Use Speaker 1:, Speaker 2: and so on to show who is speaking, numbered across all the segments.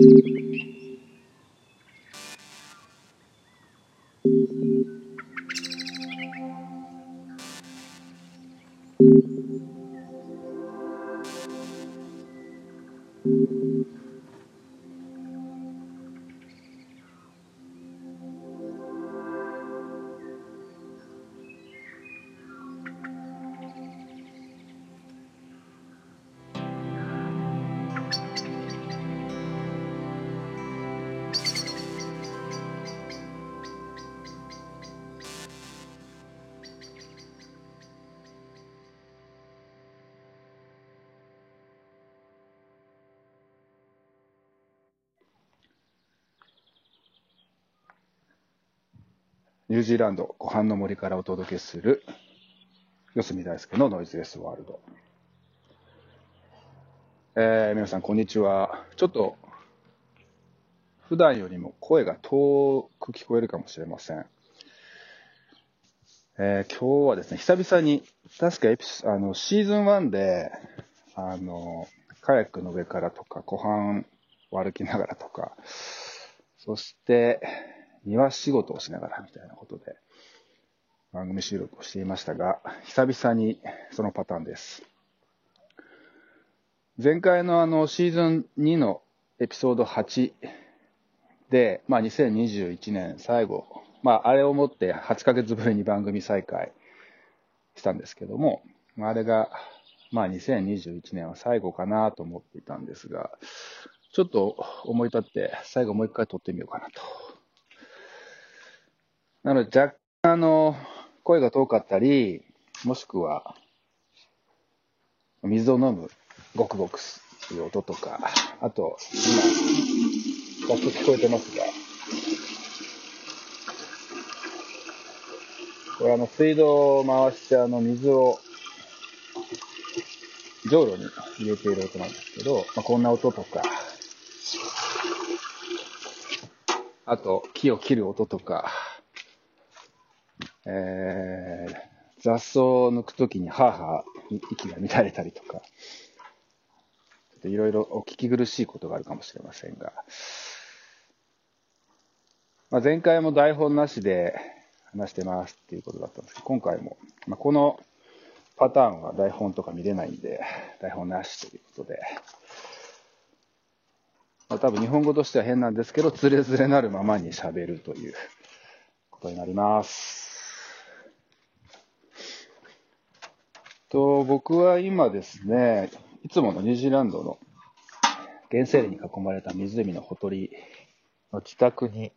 Speaker 1: Música ニュージーランド湖畔の森からお届けする四隅大輔のノイズレスワールド。えー、皆さんこんにちは。ちょっと普段よりも声が遠く聞こえるかもしれません。えー、今日はですね、久々に、確かエピあのシーズン1で、あの、カヤックの上からとか、湖畔を歩きながらとか、そして、庭仕事をしながらみたいなことで番組収録をしていましたが、久々にそのパターンです。前回のあのシーズン2のエピソード8で、まあ、2021年最後、まあ、あれをもって8ヶ月ぶりに番組再開したんですけども、あれが、まあ、2021年は最後かなと思っていたんですが、ちょっと思い立って最後もう一回撮ってみようかなとなので若干あの声が遠かったり、もしくは水を飲むゴクゴクという音とか、あと今、ざっと聞こえてますが、これあの水道を回してあの水をじょうろに入れている音なんですけど、まあ、こんな音とか、あと木を切る音とか、えー、雑草を抜くときにハーハー息が乱れたりとか、いろいろお聞き苦しいことがあるかもしれませんが、まあ、前回も台本なしで話してますっていうことだったんですけど、今回も、まあ、このパターンは台本とか見れないんで、台本なしということで、まあ、多分日本語としては変なんですけど、つれづれなるままに喋るということになります。と、僕は今ですね、いつものニュージーランドの原生林に囲まれた湖のほとりの自宅に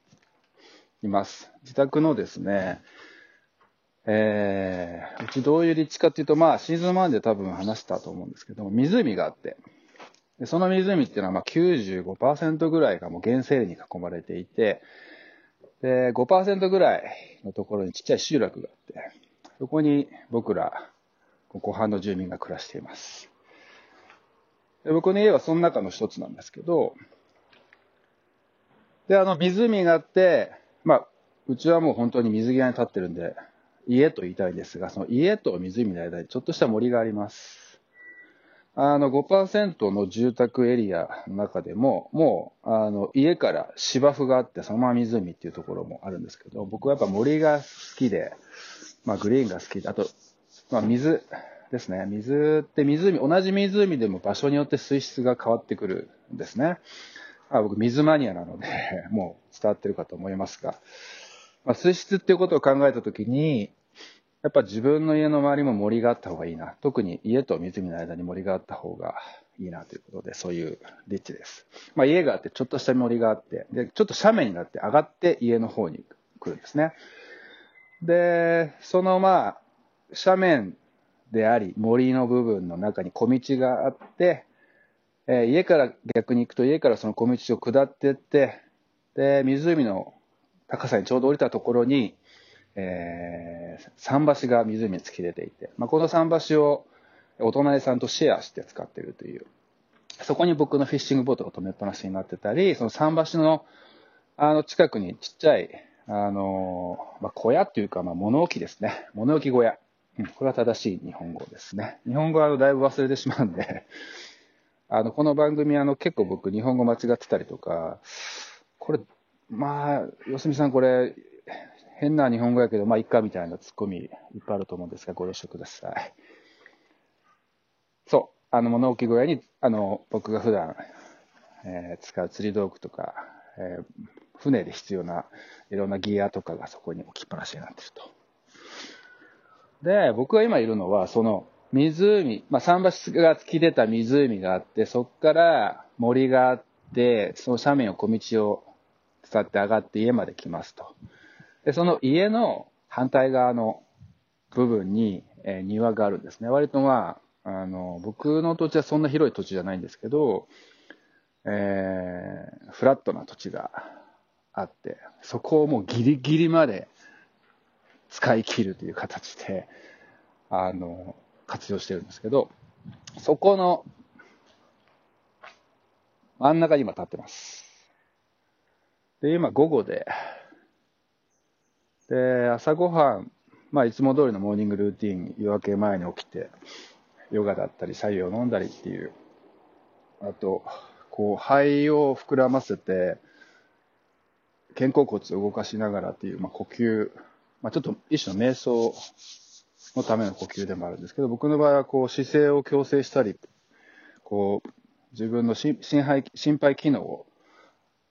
Speaker 1: います。自宅のですね、えー、うちどういう立地かっていうと、まあ、シーズン1で多分話したと思うんですけども、湖があって、でその湖っていうのはまあ95%ぐらいがもう原生林に囲まれていて、で、5%ぐらいのところにちっちゃい集落があって、そこに僕ら湖畔の住民が暮らしています。で僕の家はその中の一つなんですけど、で、あの、湖があって、まあ、うちはもう本当に水際に立ってるんで、家と言いたいんですが、その家と湖の間にちょっとした森があります。あの5%の住宅エリアの中でも、もう、あの、家から芝生があって、そのまま湖っていうところもあるんですけど、僕はやっぱ森が好きで、まあ、グリーンが好きで、あと、まあ、水ですね。水って湖、同じ湖でも場所によって水質が変わってくるんですね。あ僕、水マニアなので、もう伝わってるかと思いますが、まあ、水質っていうことを考えたときに、やっぱ自分の家の周りも森があった方がいいな。特に家と湖の間に森があった方がいいなということで、そういう立地です。まあ、家があって、ちょっとした森があって、で、ちょっと斜面になって上がって家の方に来るんですね。で、そのまあ、斜面であり、森の部分の中に小道があって、えー、家から逆に行くと家からその小道を下っていって、で、湖の高さにちょうど降りたところに、えー、桟橋が湖に突き出ていて、まあ、この桟橋をお隣さんとシェアして使ってるという、そこに僕のフィッシングボートが止めっぱなしになってたり、その桟橋のあの近くにちっちゃい、あの、まあ、小屋っていうか、まあ、物置ですね。物置小屋。これは正しい日本語ですね。日本語はだいぶ忘れてしまうんで、あの、この番組、あの、結構僕、日本語間違ってたりとか、これ、まあ、よすみさん、これ、変な日本語やけど、まあ、いっか、みたいなツッコミいっぱいあると思うんですが、ご了承ください。そう、あの、物置小屋に、あの、僕が普段、えー、使う釣り道具とか、えー、船で必要ないろんなギアとかがそこに置きっぱなしになってると。で、僕が今いるのは、その湖、まあ、桟橋が突き出た湖があって、そこから森があって、その斜面を小道を伝って上がって家まで来ますと。で、その家の反対側の部分に、えー、庭があるんですね。割とまあ、あの、僕の土地はそんな広い土地じゃないんですけど、えー、フラットな土地があって、そこをもうギリギリまで使い切るという形で、あの、活用してるんですけど、そこの真ん中に今立ってます。で、今午後で、で、朝ごはん、まあいつも通りのモーニングルーティン、夜明け前に起きて、ヨガだったり、白湯を飲んだりっていう、あと、こう、肺を膨らませて、肩甲骨を動かしながらっていう、まあ、呼吸、まあ、ちょっと一種の瞑想のための呼吸でもあるんですけど、僕の場合はこう姿勢を矯正したり、こう自分の心肺心肺機能を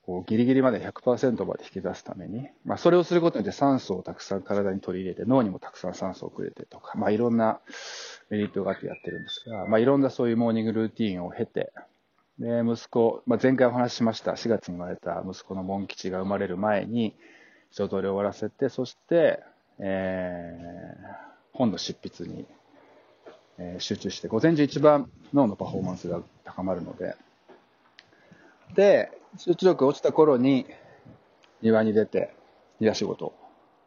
Speaker 1: こうギリギリまで100%まで引き出すために、まあ、それをすることによって酸素をたくさん体に取り入れて、脳にもたくさん酸素をくれてとか、まあ、いろんなメリットがあってやってるんですが、まあ、いろんなそういうモーニングルーティンを経て、で、息子、まあ、前回お話ししました、4月に生まれた息子のモン吉が生まれる前に、一通り終わらせて、そして、えー、本の執筆に、えー、集中して、午前中一番脳のパフォーマンスが高まるので、で、集中力落ちた頃に庭に出て庭仕事を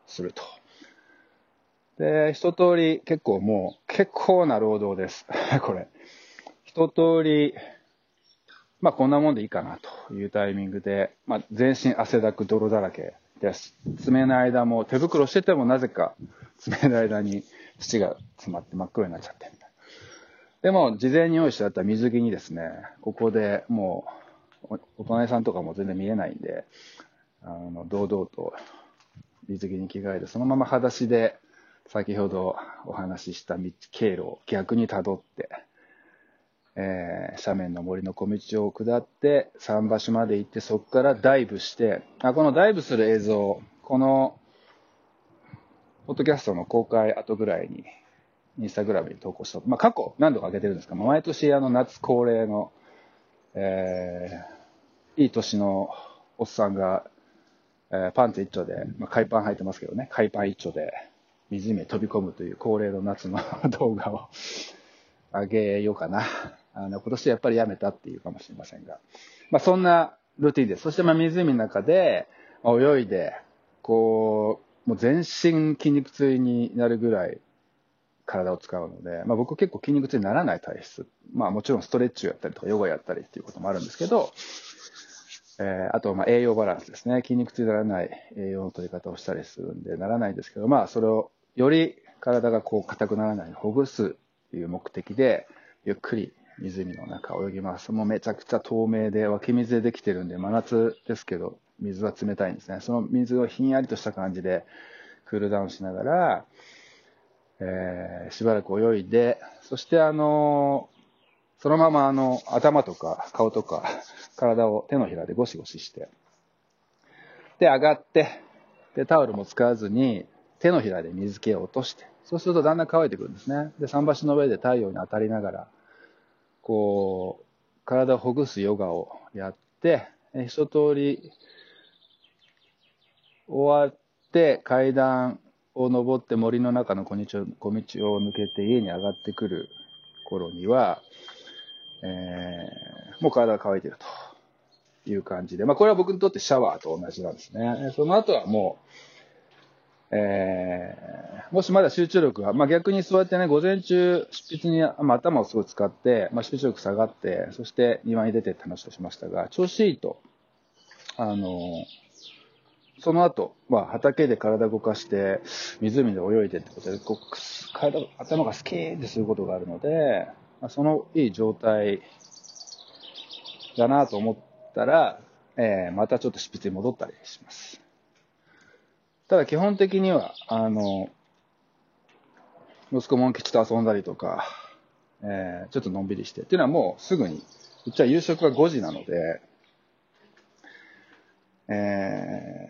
Speaker 1: すると。で、一通り結構もう結構な労働です。これ。一通りまあこんなもんでいいかなというタイミングで、まあ全身汗だく泥だらけで。爪の間も手袋しててもなぜか爪の間に土が詰まって真っ黒になっちゃってみたいな。でも事前に用意してあった水着にですね、ここでもうお隣さんとかも全然見えないんで、あの堂々と水着に着替えてそのまま裸足で先ほどお話しした道経路を逆に辿って、えー、斜面の森の小道を下って、桟橋まで行って、そこからダイブして、あこのダイブする映像、この、ポッドキャストの公開後ぐらいに、インスタグラムに投稿した。まあ、過去何度か上げてるんですが、毎年あの夏恒例の、えー、いい年のおっさんが、えー、パンツ一丁で、まあ、海パン履いてますけどね、海パン一丁で湖へ飛び込むという恒例の夏の 動画を上げようかな。あの、今年やっぱりやめたっていうかもしれませんが。まあ、そんなルーティンです。そして、まあ、湖の中で、泳いで、こう、もう全身筋肉痛になるぐらい体を使うので、まあ、僕結構筋肉痛にならない体質。まあ、もちろんストレッチをやったりとか、ヨガやったりっていうこともあるんですけど、えー、あと、ま、栄養バランスですね。筋肉痛にならない栄養の取り方をしたりするんで、ならないんですけど、まあ、それをより体がこう硬くならないようにほぐすという目的で、ゆっくり湖の中泳ぎます。もうめちゃくちゃ透明で湧き水でできてるんで、真夏ですけど、水は冷たいんですね。その水をひんやりとした感じでクールダウンしながら、えー、しばらく泳いで、そしてあのー、そのままあの、頭とか顔とか体を手のひらでゴシゴシして、で、上がって、で、タオルも使わずに手のひらで水気を落として、そうするとだんだん乾いてくるんですね。で、桟橋の上で太陽に当たりながら、こう、体をほぐすヨガをやって、一通り終わって階段を登って森の中の小道を小道を抜けて家に上がってくる頃には、えー、もう体が乾いてるという感じで、まあこれは僕にとってシャワーと同じなんですね。その後はもう、えー、もしまだ集中力が、まあ、逆にそうやってね、午前中、執筆に、まあ、頭をすごい使って、まあ、集中力下がって、そして庭に出てって話をしましたが、調子いいと、あの、その後、まあ、畑で体動かして、湖で泳いでってことで、こう体、頭がスキーンってすることがあるので、まあ、そのいい状態だなと思ったら、えー、またちょっと執筆に戻ったりします。ただ基本的には、あの、息子モン吉と遊んだりとか、えー、ちょっとのんびりして。っていうのはもうすぐに、うちは夕食が5時なので、え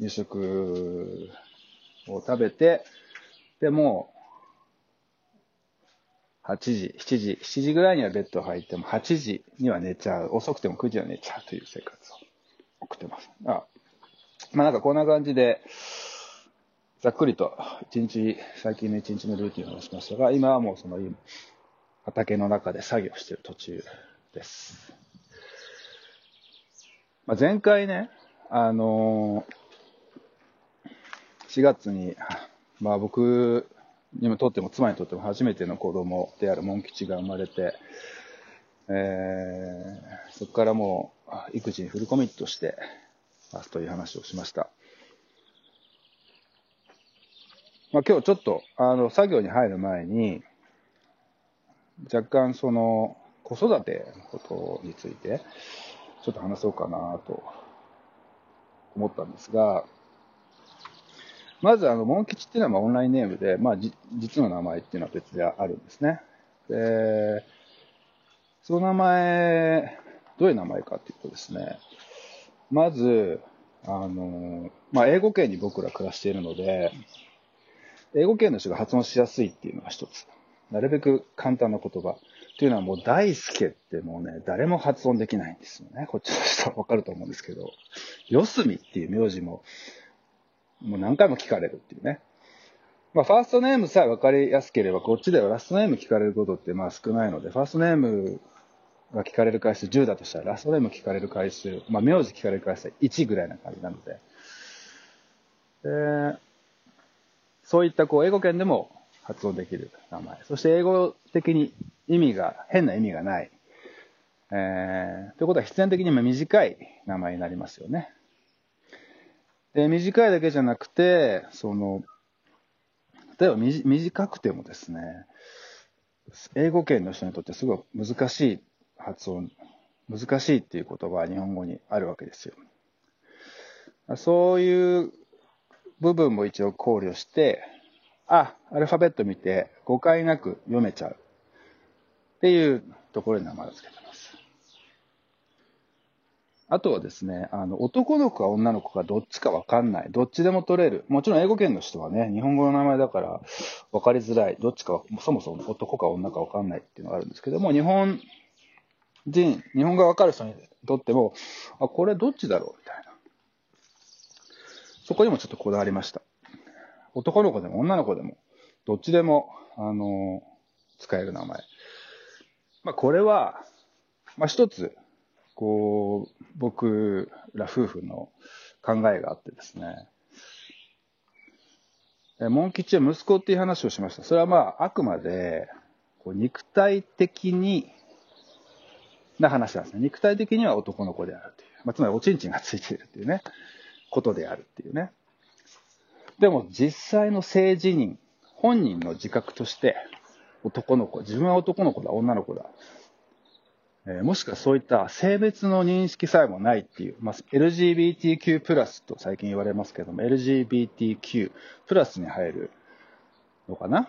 Speaker 1: ー、夕食を食べて、で、もう、8時、7時、7時ぐらいにはベッド入っても、8時には寝ちゃう。遅くても9時は寝ちゃうという生活を送ってます。あまあなんかこんな感じで、ざっくりと一日、最近の一日のルーティンを話しましたが、今はもうその畑の中で作業している途中です。まあ、前回ね、あのー、4月に、まあ僕にもとっても妻にとっても初めての子供であるモン吉が生まれて、えー、そこからもう育児にフルコミットしてますという話をしました。まあ、今日ちょっと、あの、作業に入る前に、若干その、子育てのことについて、ちょっと話そうかなと思ったんですが、まず、あの、モン吉っていうのはオンラインネームで、まあ、実の名前っていうのは別であるんですね。で、その名前、どういう名前かっていうとですね、まず、あの、まあ、英語圏に僕ら暮らしているので、英語圏の人が発音しやすいっていうのが一つ。なるべく簡単な言葉。というのはもう大輔ってもうね、誰も発音できないんですよね。こっちの人はわかると思うんですけど、四隅っていう名字も、もう何回も聞かれるっていうね。まあ、ファーストネームさえ分かりやすければ、こっちではラストネーム聞かれることってまあ少ないので、ファーストネームが聞かれる回数10だとしたら、ラストネーム聞かれる回数、まあ、名字聞かれる回数は1ぐらいな感じなので、でそういったこう英語圏でも発音できる名前。そして英語的に意味が、変な意味がない。えー、ということは必然的に短い名前になりますよね。で、短いだけじゃなくて、その、例えば短くてもですね、英語圏の人にとってすごい難しい発音、難しいっていう言葉は日本語にあるわけですよ。そういう部分も一応考慮して、あ、アルファベット見て誤解なく読めちゃうっていうところに名前を付けてます。あとはですね、あの、男の子か女の子かどっちかわかんない。どっちでも取れる。もちろん英語圏の人はね、日本語の名前だから分かりづらい。どっちかそもそも男か女かわかんないっていうのがあるんですけども、日本人、日本語がわかる人にとっても、あ、これどっちだろうみたいな。そこにもちょっとこだわりました。男の子でも女の子でも、どっちでも、あの、使える名前。まあ、これは、まあ、一つ、こう、僕ら夫婦の考えがあってですね。えモン吉は息子っていう話をしました。それはまあ、あくまで、こう肉体的にな話なんですね。肉体的には男の子であるという。まあ、つまりおちんちんがついているっていうね、ことであるっていうね。でも実際の性自認、本人の自覚として男の子、自分は男の子だ、女の子だ。えー、もしくはそういった性別の認識さえもないっていう、まあ、LGBTQ プラスと最近言われますけども、LGBTQ プラスに入るのかな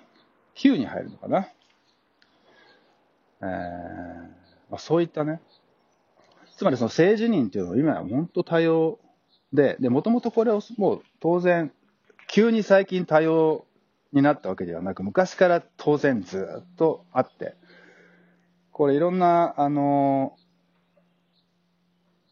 Speaker 1: ?Q に入るのかな？えーまあ、そういったね、つまりその性自認っていうのは今は本当多様で、で、もともとこれをもう当然、急に最近多様になったわけではなく、昔から当然ずっとあって、これいろんな、あの、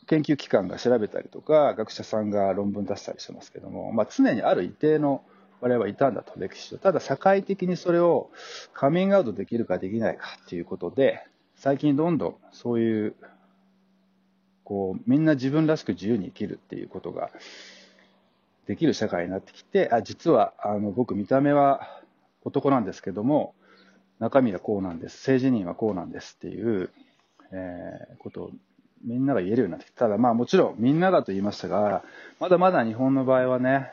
Speaker 1: 研究機関が調べたりとか、学者さんが論文出したりしてますけども、まあ、常にある一定の我々はいたんだと、歴史と。ただ社会的にそれをカミングアウトできるかできないかっていうことで、最近どんどんそういう、こう、みんな自分らしく自由に生きるっていうことができる社会になってきて、あ、実は、あの、僕見た目は男なんですけども、中身はこうなんです、性自認はこうなんですっていう、えー、ことをみんなが言えるようになってきた。ただまあもちろんみんなだと言いましたが、まだまだ日本の場合はね、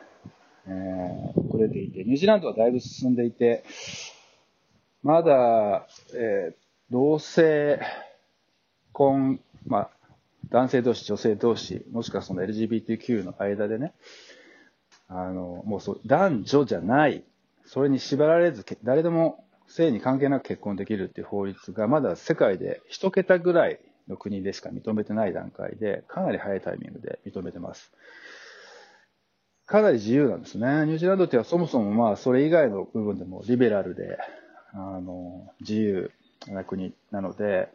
Speaker 1: えー、遅れていて、ニュージーランドはだいぶ進んでいて、まだ、えー、同性婚まあ、男性同士、女性同士、もしくはその LGBTQ の間でね、あの、もうそう、男女じゃない、それに縛られず、誰でも性に関係なく結婚できるっていう法律が、まだ世界で一桁ぐらいの国でしか認めてない段階で、かなり早いタイミングで認めてます。かなり自由なんですね。ニュージーランドってはそもそもまあそれ以外の部分でもリベラルで、あの、自由な国なので、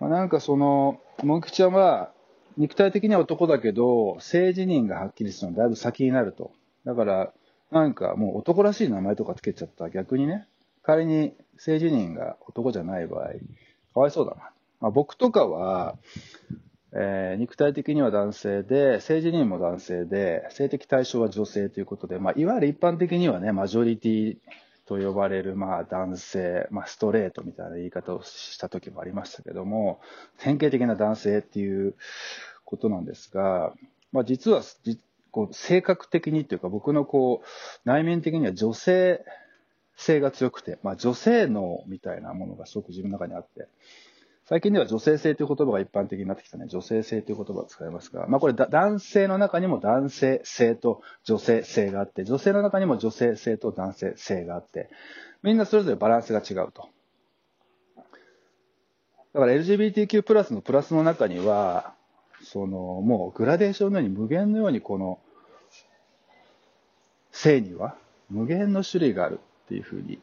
Speaker 1: まあ、なんかその、モン吉はまあ、肉体的には男だけど、性自認がはっきりするのはだいぶ先になると。だから、なんかもう男らしい名前とかつけちゃったら逆にね、仮に性自認が男じゃない場合、かわいそうだな。まあ、僕とかは、えー、肉体的には男性で、性自認も男性で、性的対象は女性ということで、まあ、いわゆる一般的にはね、マジョリティと呼ばれる、まあ、男性、まあ、ストレートみたいな言い方をした時もありましたけども、典型的な男性っていうことなんですが、まあ、実は、こう性格的にというか、僕のこう、内面的には女性性が強くて、まあ、女性脳みたいなものがすごく自分の中にあって、最近では女性性という言葉が一般的になってきたね。女性性という言葉を使いますが、まあこれ男性の中にも男性性と女性性があって、女性の中にも女性性と男性性があって、みんなそれぞれバランスが違うと。だから LGBTQ プラスのプラスの中には、そのもうグラデーションのように無限のようにこの性には無限の種類があるっていうふうに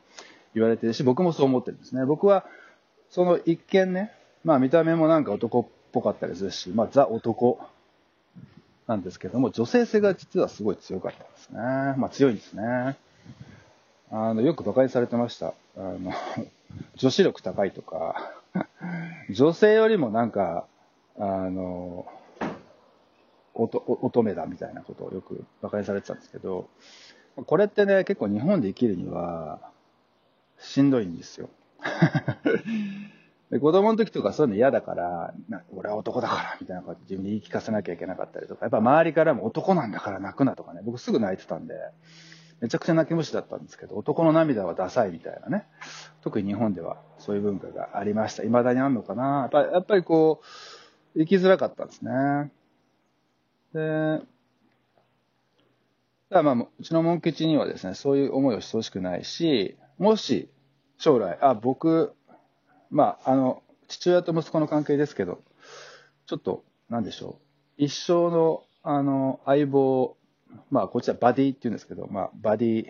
Speaker 1: 言われてるし、僕もそう思ってるんですね。僕はその一見ね、まあ見た目もなんか男っぽかったりするし、まあザ男なんですけども、女性性が実はすごい強かったんですね。まあ強いんですね。あの、よく馬鹿にされてました。あの、女子力高いとか、女性よりもなんか、あの、乙女だみたいなことをよく馬鹿にされてたんですけど、これってね、結構日本で生きるには、しんどいんですよ。で子供の時とかそういうの嫌だから、な俺は男だからみたいなこと自分で言い聞かせなきゃいけなかったりとか、やっぱ周りからも男なんだから泣くなとかね、僕すぐ泣いてたんで、めちゃくちゃ泣き虫だったんですけど、男の涙はダサいみたいなね。特に日本ではそういう文化がありました。未だにあるのかなやっぱり、やっぱりこう、生きづらかったんですね。で、だまあ、うちのモン吉にはですね、そういう思いをしてほしくないし、もし、将来、あ、僕、まあ、あの、父親と息子の関係ですけど、ちょっと、なんでしょう。一生の、あの、相棒、まあ、こっちはバディって言うんですけど、まあ、バディ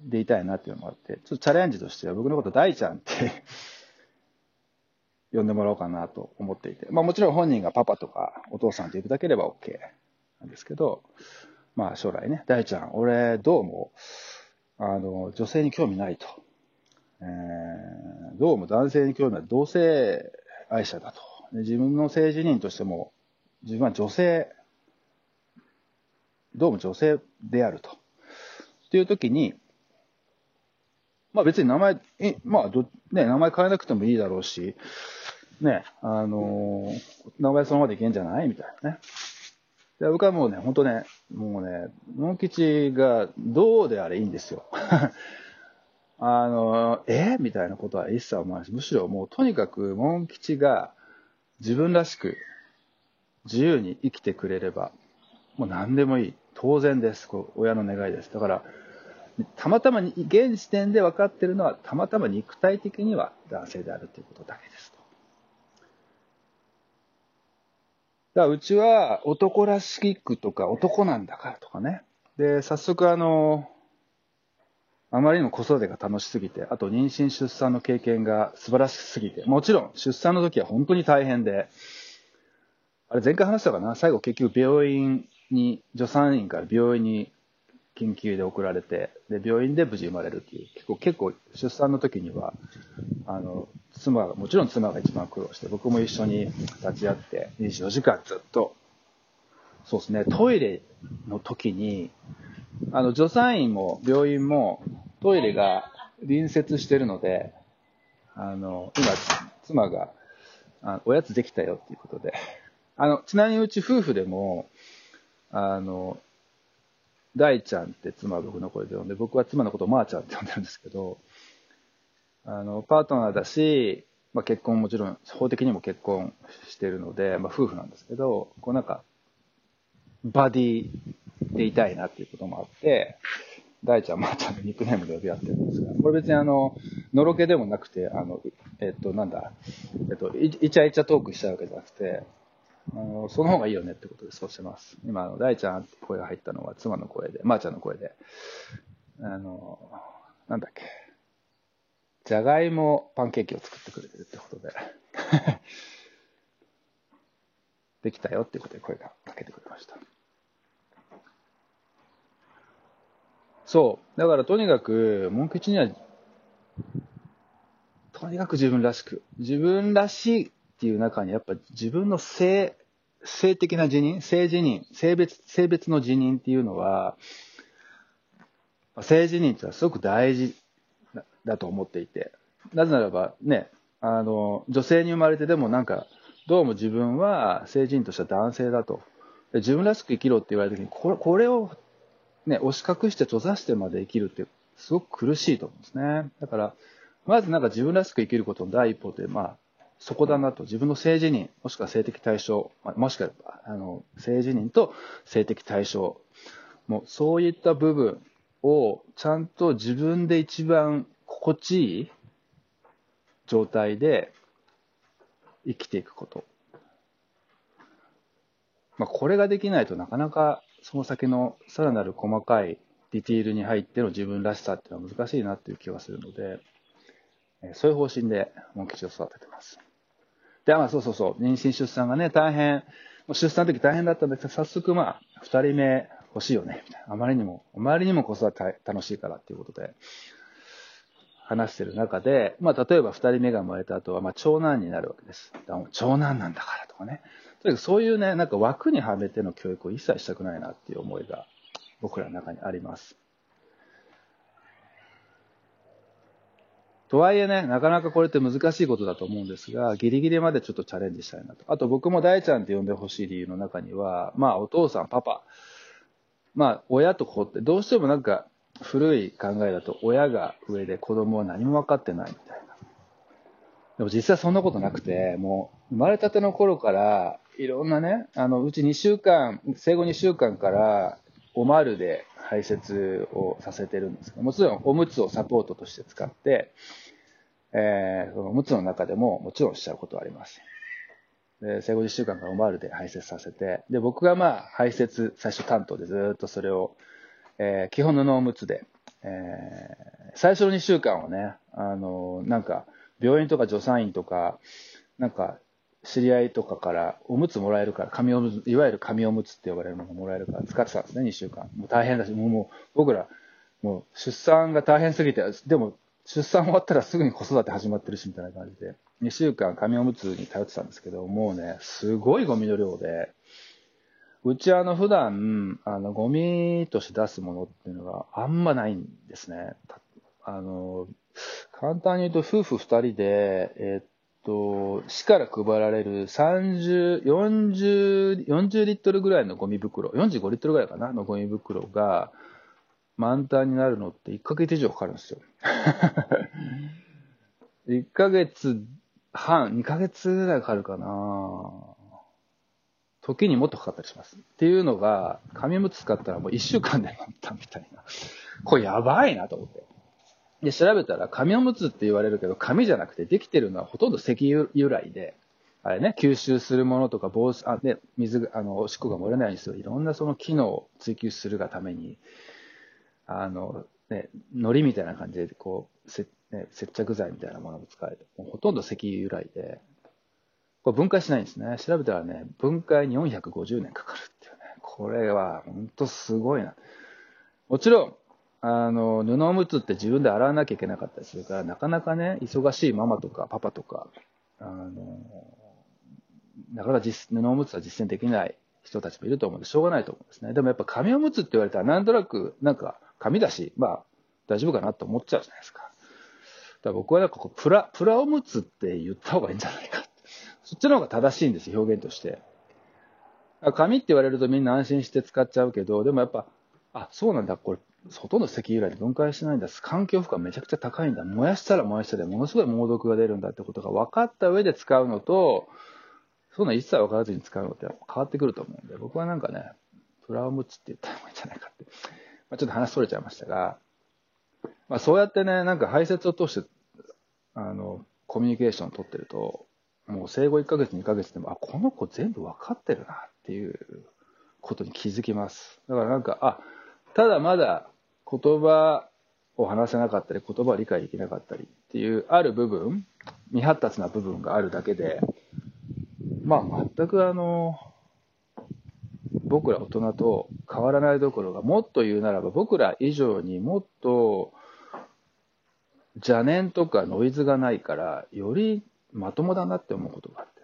Speaker 1: でいたいなっていうのもあって、ちょっとチャレンジとしては僕のこと大ちゃんって 呼んでもらおうかなと思っていて、まあもちろん本人がパパとかお父さんって呼ぶだければ OK なんですけど、まあ将来ね、大ちゃん、俺どうも、あの、女性に興味ないと。えー、どうも男性に興味ない。同性愛者だと。自分の性自認としても、自分は女性、どうも女性であると。っていう時に、まあ別に名前、えまあど、ね、名前変えなくてもいいだろうし、ね、あのー、名前そのままでいけんじゃない？みたいなね。で僕はもうね、本当ね、もうね、モン吉がどうであれいいんですよ。あの、え？みたいなことは一切思わないし、むしろもうとにかくモン吉が自分らしく自由に生きてくれれば、もう何でもいい。当然です。こ親の願いです。だから、たまたまに、現時点で分かってるのは、たまたま肉体的には男性であるということだけですと。だからうちは男らしくとか男なんだからとかね。で、早速あの、あまりにも子育てが楽しすぎて、あと妊娠出産の経験が素晴らしすぎて、もちろん出産の時は本当に大変で、あれ前回話したかな？最後結局病院に、助産院から病院に緊急で送られて、で、病院で無事生まれるっていう、結構、結構出産の時には、あの、妻が、もちろん妻が一番苦労して、僕も一緒に立ち会って、24時間ずっと、そうですね、トイレの時に、あの、助産院も病院もトイレが隣接してるので、あの、今、妻が、あおやつできたよっていうことで、あの、ちなみにうち夫婦でも、あの、大ちゃんって妻は僕の声で呼んで、僕は妻のことをまーちゃんって呼んでるんですけど、あの、パートナーだし、まあ、結婚もちろん、法的にも結婚してるので、まあ、夫婦なんですけど、こうなんか、バディでいたいなっていうこともあって、大ちゃん、まーちゃんのニックネームで呼び合ってるんですが、これ別にあの、のろけでもなくて、あの、えっと、なんだ、えっと、イチャイチャトークしたわけじゃなくて、あの、その方がいいよねってことでそうしてます。今、あの、大ちゃんって声が入ったのは妻の声で、まー、ちゃんの声で、あの、なんだっけ、じゃがいもパンケーキを作ってくれてるってことで、できたよってことで声がかけてくれました。そう。だからとにかく、モン吉には、とにかく自分らしく、自分らしいっていう中にやっぱ自分の性、性的な自認、性自認、性別、性別の自認っていうのは、性自認ってのはすごく大事だと思っていて、なぜならばね、あの、女性に生まれてでもなんか、どうも自分は性自認としては男性だと。自分らしく生きろって言われた時に、これこれをね、押し隠して閉ざしてまで生きるって、すごく苦しいと思うんですね。だから、まずなんか自分らしく生きることの第一歩って、まあ、そこだなと、自分の性自認、もしくは性的対象、もしくは、あの、性自認と性的対象、もうそういった部分をちゃんと自分で一番心地いい状態で生きていくこと。まあ、これができないとなかなかその先のさらなる細かいディティールに入っての自分らしさっていうのは難しいなっていう気がするので、そういう方針でモン吉を育ててます。で、まあそうそうそう、妊娠出産がね、大変、出産の時大変だったんですけど、早速まあ、二人目欲しいよね、みたいな。あまりにも、あまりにも子育て楽しいからっていうことで、話してる中で、まあ例えば二人目が生まれた後は、まあ長男になるわけです。長男なんだからとかね。とにかくそういうね、なんか枠にはめての教育を一切したくないなっていう思いが僕らの中にあります。とはいえね、なかなかこれって難しいことだと思うんですが、ギリギリまでちょっとチャレンジしたいなと。あと僕も大ちゃんって呼んでほしい理由の中には、まあお父さん、パパ、まあ親と子ってどうしてもなんか古い考えだと親が上で子供は何も分かってないみたいな。でも実際そんなことなくて、もう生まれたての頃からいろんなね、あの、うち2週間、生後2週間からおまるで排泄をさせてるんですけど、もちろんおむつをサポートとして使って、えー、そのおむつの中でももちろんしちゃうことはあります。で生後2週間からおまるで排泄させて、で、僕がまあ排泄最初担当でずっとそれを、えー、基本のおむつで、えー、最初の2週間はね、あの、なんか、病院とか助産院とか、なんか、知り合いとかからおむつもらえるから、紙おむつ、いわゆる紙おむつって呼ばれるものがもらえるから使ってたんですね、2週間。もう大変だし、もうもう僕ら、もう出産が大変すぎて、でも出産終わったらすぐに子育て始まってるし、みたいな感じで、2週間紙おむつに頼ってたんですけど、もうね、すごいゴミの量で、うちあの普段、あの、ゴミとして出すものっていうのがあんまないんですね。あの、簡単に言うと夫婦2人で、えー、っと、市から配られる30、40、40リットルぐらいのゴミ袋、45リットルぐらいかなのゴミ袋が満タンになるのって1ヶ月以上かかるんですよ。1ヶ月半、2ヶ月ぐらいかかるかな時にもっとかかったりします。っていうのが、紙むつ使ったらもう1週間で満タンみたいな。これやばいなと思って。で、調べたら、紙おむつって言われるけど、紙じゃなくて、できてるのはほとんど石油由来で、あれね、吸収するものとか、防あ、ね、水、あの、おしっこが漏れないようにする、いろんなその機能を追求するがために、あの、ね、海苔みたいな感じで、こう、せ、ね、接着剤みたいなものも使えて、もうほとんど石油由来で、これ分解しないんですね。調べたらね、分解に450年かかるっていうね。これは、本当すごいな。もちろん、あの、布おむつって自分で洗わなきゃいけなかったりするから、なかなかね、忙しいママとかパパとか、あの、なかなか実布おむつは実践できない人たちもいると思うんで、しょうがないと思うんですね。でもやっぱ紙おむつって言われたら、なんとなく、なんか、紙だし、まあ、大丈夫かなと思っちゃうじゃないですか。だから僕はなんかこう、プラ、プラおむつって言った方がいいんじゃないか。そっちの方が正しいんですよ、表現として。紙って言われるとみんな安心して使っちゃうけど、でもやっぱ、あ、そうなんだ、これ、ほとんど石油由来で分解しないんだ。環境負荷めちゃくちゃ高いんだ。燃やしたら燃やしたでものすごい猛毒が出るんだってことが分かった上で使うのと、そんな一切分からずに使うのって変わってくると思うんで、僕はなんかね、プラウムツって言ったらいいんじゃないかって。まあ、ちょっと話それちゃいましたが、まあそうやってね、なんか排泄を通して、あの、コミュニケーションを取ってると、もう生後1ヶ月、2ヶ月でも、あ、この子全部分かってるなっていうことに気づきます。だからなんか、あ、ただまだ言葉を話せなかったり、言葉を理解できなかったりっていう、ある部分、未発達な部分があるだけで、まあ全くあの、僕ら大人と変わらないどころが、もっと言うならば僕ら以上にもっと邪念とかノイズがないから、よりまともだなって思うことがあって。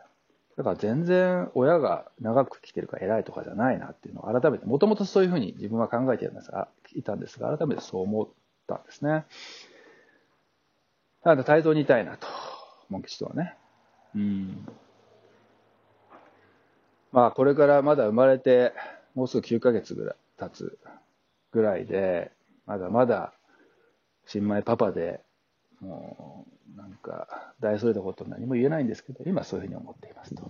Speaker 1: だから全然親が長く来てるから偉いとかじゃないなっていうのを改めて、もともとそういうふうに自分は考えていたんですが、いたんですが、改めてそう思ったんですね。ただ対等にいたいなと、モン吉とはね。うん。まあこれからまだ生まれて、もうすぐ9ヶ月ぐらい経つぐらいで、まだまだ新米パパで、もうなんか大それたこと何も言えないんですけど、今そういうふうに思っていますと。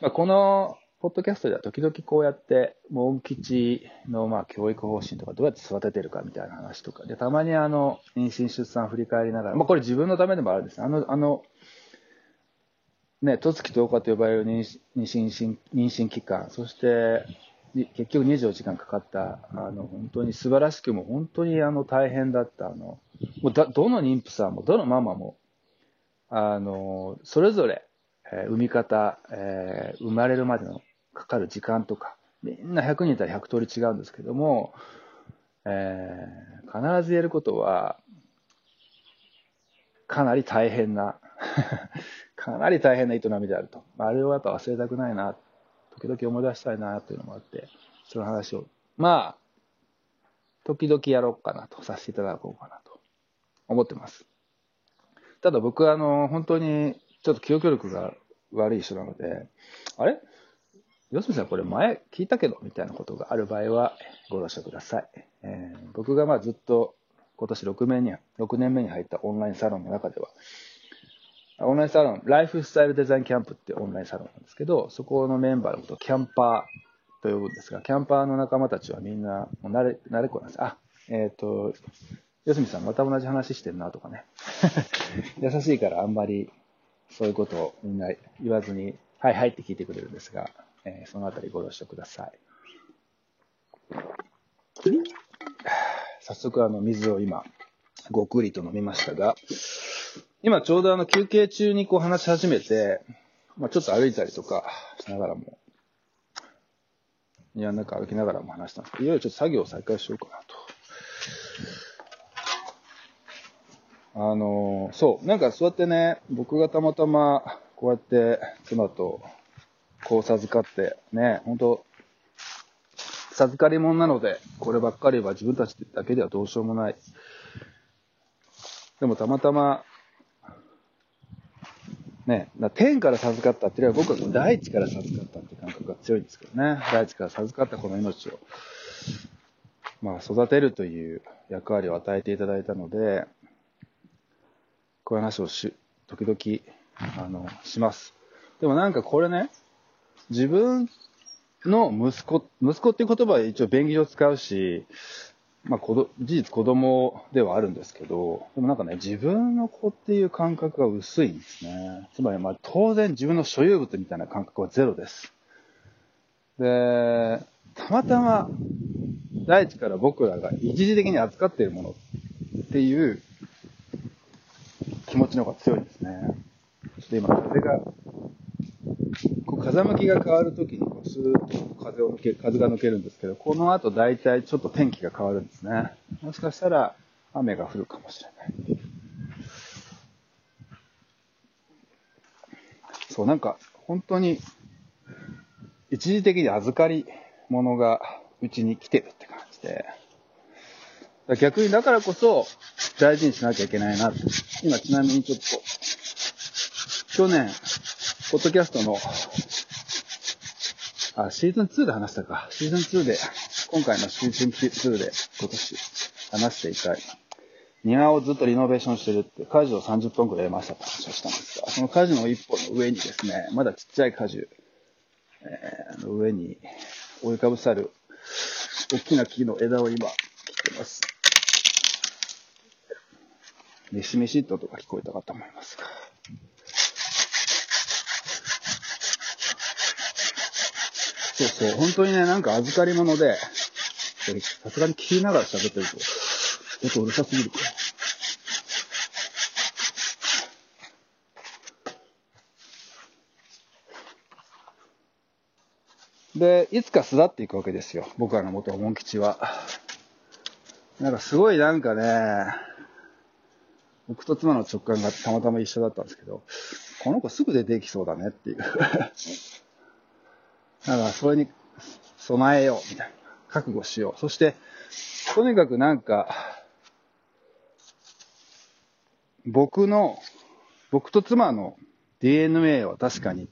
Speaker 1: まあ、このポッドキャストでは時々こうやって、モン吉のまあ教育方針とかどうやって育ててるかみたいな話とかで、たまにあの、妊娠出産振り返りながら、まあこれ自分のためでもあるんです。あの、あの、ね、十月10日と呼ばれる妊娠妊娠期間、そして結局24時間かかった、あの、本当に素晴らしくも、本当にあの、大変だった、あの、もうだ、どの妊婦さんも、どのママも、あの、それぞれ、えー、産み方、えー、生まれるまでのかかる時間とか、みんな100人いたら100通り違うんですけども、えー、必ず言えることは、かなり大変な かなり大変な営みであると。あれをやっぱ忘れたくないな、時々思い出したいなというのもあって、その話を、まあ、時々やろうかなと、させていただこうかな思ってます。ただ僕はあの、本当にちょっと記憶力が悪い人なので、あれ？四角さんこれ前聞いたけどみたいなことがある場合はご了承ください。えー、僕がまあずっと今年6年に6年目に入ったオンラインサロンの中では、オンラインサロン、ライフスタイルデザインキャンプっていうオンラインサロンなんですけど、そこのメンバーのことをキャンパーと呼ぶんですが、キャンパーの仲間たちはみんな、もう慣れ、慣れっこなんです。あ、えっ、ー、と、四角さんまた同じ話してんなとかね。優しいからあんまりそういうことをみんな言わずに、はいはいって聞いてくれるんですが、えー、そのあたりご了承ください。早速あの水を今、ごくりと飲みましたが、今ちょうどあの休憩中にこう話し始めて、まあ、ちょっと歩いたりとかしながらも、庭の中歩きながらも話したんですけど、いよいよちょっと作業を再開しようかなと。あのそう、なんかそうやってね、僕がたまたまこうやって妻とこう授かってね、本当授かり物なので、こればっかりは自分たちだけではどうしようもない。でもたまたまね、天から授かったっていうよりは僕は大地から授かったって感覚が強いんですけどね。大地から授かったこの命を、まあ、育てるという役割を与えていただいたので、こういう話をし、時々、あの、します。でもなんかこれね、自分の息子、息子っていう言葉は一応便宜上使うし、まあ、事実子供ではあるんですけど、でもなんかね、自分の子っていう感覚が薄いんですね。つまり、まあ、当然自分の所有物みたいな感覚はゼロです。で、たまたま、大地から僕らが一時的に扱っているものっていう気持ちの方が強いんですね。そして今、風がこう風向きが変わるときにこうスーッと風を抜け、風が抜けるんですけど、この後大体ちょっと天気が変わるんですね。もしかしたら雨が降るかもしれない。そう、なんか本当に一時的に預かり物がうちに来てるって感じで、逆にだからこそ大事にしなきゃいけないなって。今ちなみにちょっと、去年、ポッドキャストの、あ、シーズン2で話したか。シーズン2で、今回のシーズン2で今年話していたい。庭をずっとリノベーションしてるって、果樹を30分くらい入れましたって話をしたんですが、その果樹の一歩の上にですね、まだちっちゃい果樹、えー、の上に覆いかぶさる大きな木の枝を今切ってます。ミシミシっと音が聞こえたかと思います。そうそう、本当にね、なんか預かり物で、さすがに聞きながら喋ってると、ちょっとうるさすぎるか。で、いつか巣立っていくわけですよ。僕らの元モン吉は。なんかすごいなんかね、僕と妻の直感がたまたま一緒だったんですけど、この子すぐ出てきそうだねっていう。だからそれに備えようみたいな。覚悟しよう。そして、とにかくなんか、僕の、僕と妻の DNA は確かに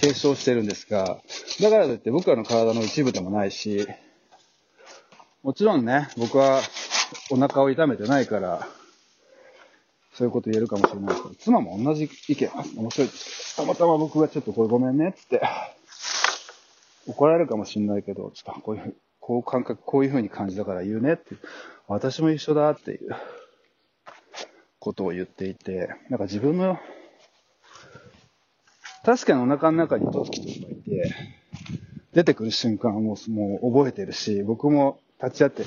Speaker 1: 継承してるんですが、だからといって僕らの体の一部でもないし、もちろんね、僕はお腹を痛めてないから、そういうこと言えるかもしれないですけど、妻も同じ意見、面白い、たまたま僕がちょっとこれごめんねって、怒られるかもしれないけど、ちょっとこういう、こう感覚、こういう風に感じたから言うねって、私も一緒だっていうことを言っていて、なんか自分の確かにお腹の中にトツキとかいて、出てくる瞬間をももう覚えてるし、僕も立ち会って、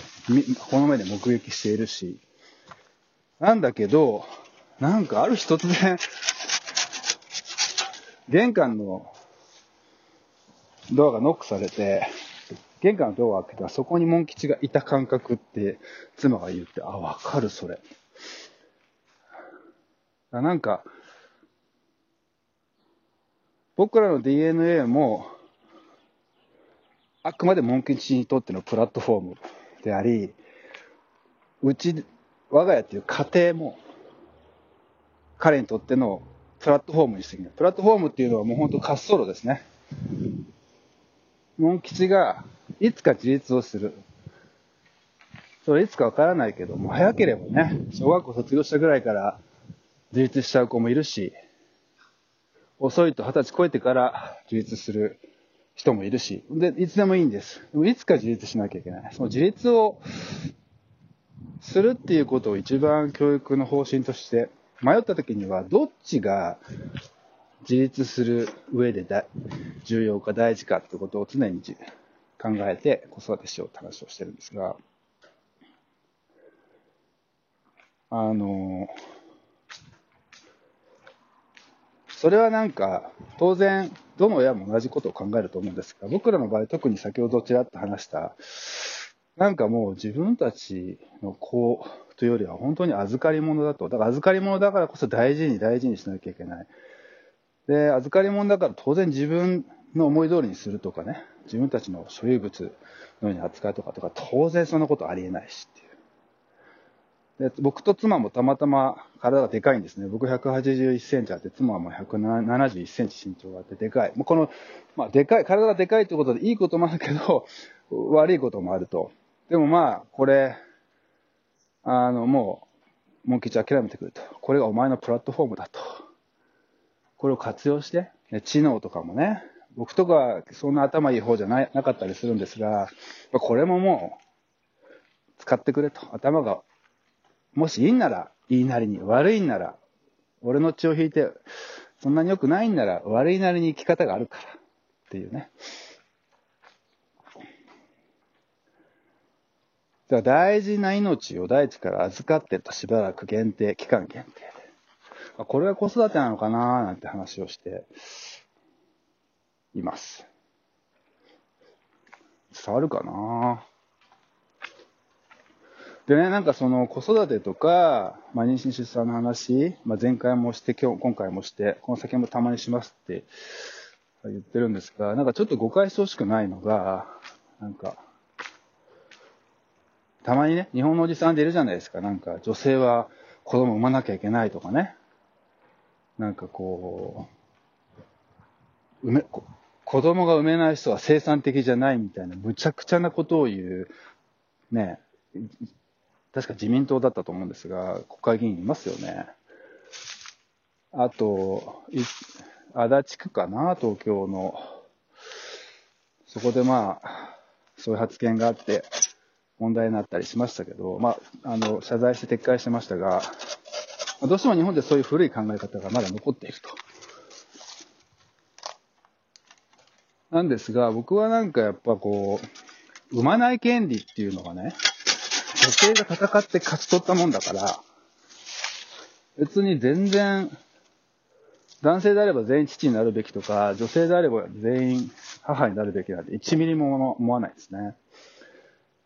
Speaker 1: この目で目撃しているし、なんだけど、なんかある日突然、玄関のドアがノックされて、玄関のドアを開けたらそこにモン吉がいた感覚って妻が言って、あ、わかるそれ。なんか、僕らの DNA も、あくまでモン吉にとってのプラットフォームであり、うち、我が家っていう家庭も、彼にとってのプラットフォームにしてきた。プラットフォームっていうのはもう本当滑走路ですね。モン吉がいつか自立をする。それいつかわからないけども、早ければね、小学校卒業したぐらいから自立しちゃう子もいるし、遅いと二十歳超えてから自立する人もいるし、で、いつでもいいんです。でもいつか自立しなきゃいけない。その自立をするっていうことを一番教育の方針として迷った時には、どっちが自立する上でだ重要か大事かってことを常に考えて子育てしようって話をしてるんですが、あの、それはなんか、当然、どの親も同じことを考えると思うんですが、僕らの場合、特に先ほどちらっと話した、なんかもう自分たちの子というよりは本当に預かり物だと。だから預かり物だからこそ大事に大事にしなきゃいけない。で、預かり物だから当然自分の思い通りにするとかね、自分たちの所有物のように扱うとかとか、当然そんなことありえないしっていう。で僕と妻もたまたま体がでかいんですね。僕181センチあって、妻はもう171センチ身長があってでかい。もうこの、まあでかい、体がでかいということでいいこともあるけど、悪いこともあると。でもまあ、これ、あの、もう、モン吉諦めてくると。これがお前のプラットフォームだと。これを活用して、知能とかもね、僕とかそんな頭いい方じゃないなかったりするんですが、これももう、使ってくれと。頭がもしいいんなら、いいなりに、悪いんなら、俺の血を引いて、そんなに良くないんなら、悪いなりに生き方があるから、っていうね。だから大事な命を大地から預かってるとしばらく限定、期間限定で。これが子育てなのかななんて話をしています。伝わるかな？でね、なんかその子育てとか、まあ、妊娠出産の話、まあ、前回もして、今日、今回もして、この先もたまにしますって言ってるんですが、なんかちょっと誤解してほしくないのが、なんか、たまにね、日本のおじさんでいるじゃないですか。なんか女性は子供産まなきゃいけないとかね。なんかこう、産め、子子供が産めない人は生産的じゃないみたいな、むちゃくちゃなことを言う、ね、確か自民党だったと思うんですが、国会議員いますよね。あと、足立区かな、東京の。そこでまあ、そういう発言があって、問題になったりしましたけど、まあ、あの、謝罪して撤回してましたが、どうしても日本でそういう古い考え方がまだ残っていると。なんですが、僕はなんかやっぱこう、産まない権利っていうのがね、女性が戦って勝ち取ったもんだから、別に全然、男性であれば全員父になるべきとか、女性であれば全員母になるべきなんて1ミリも思わないですね。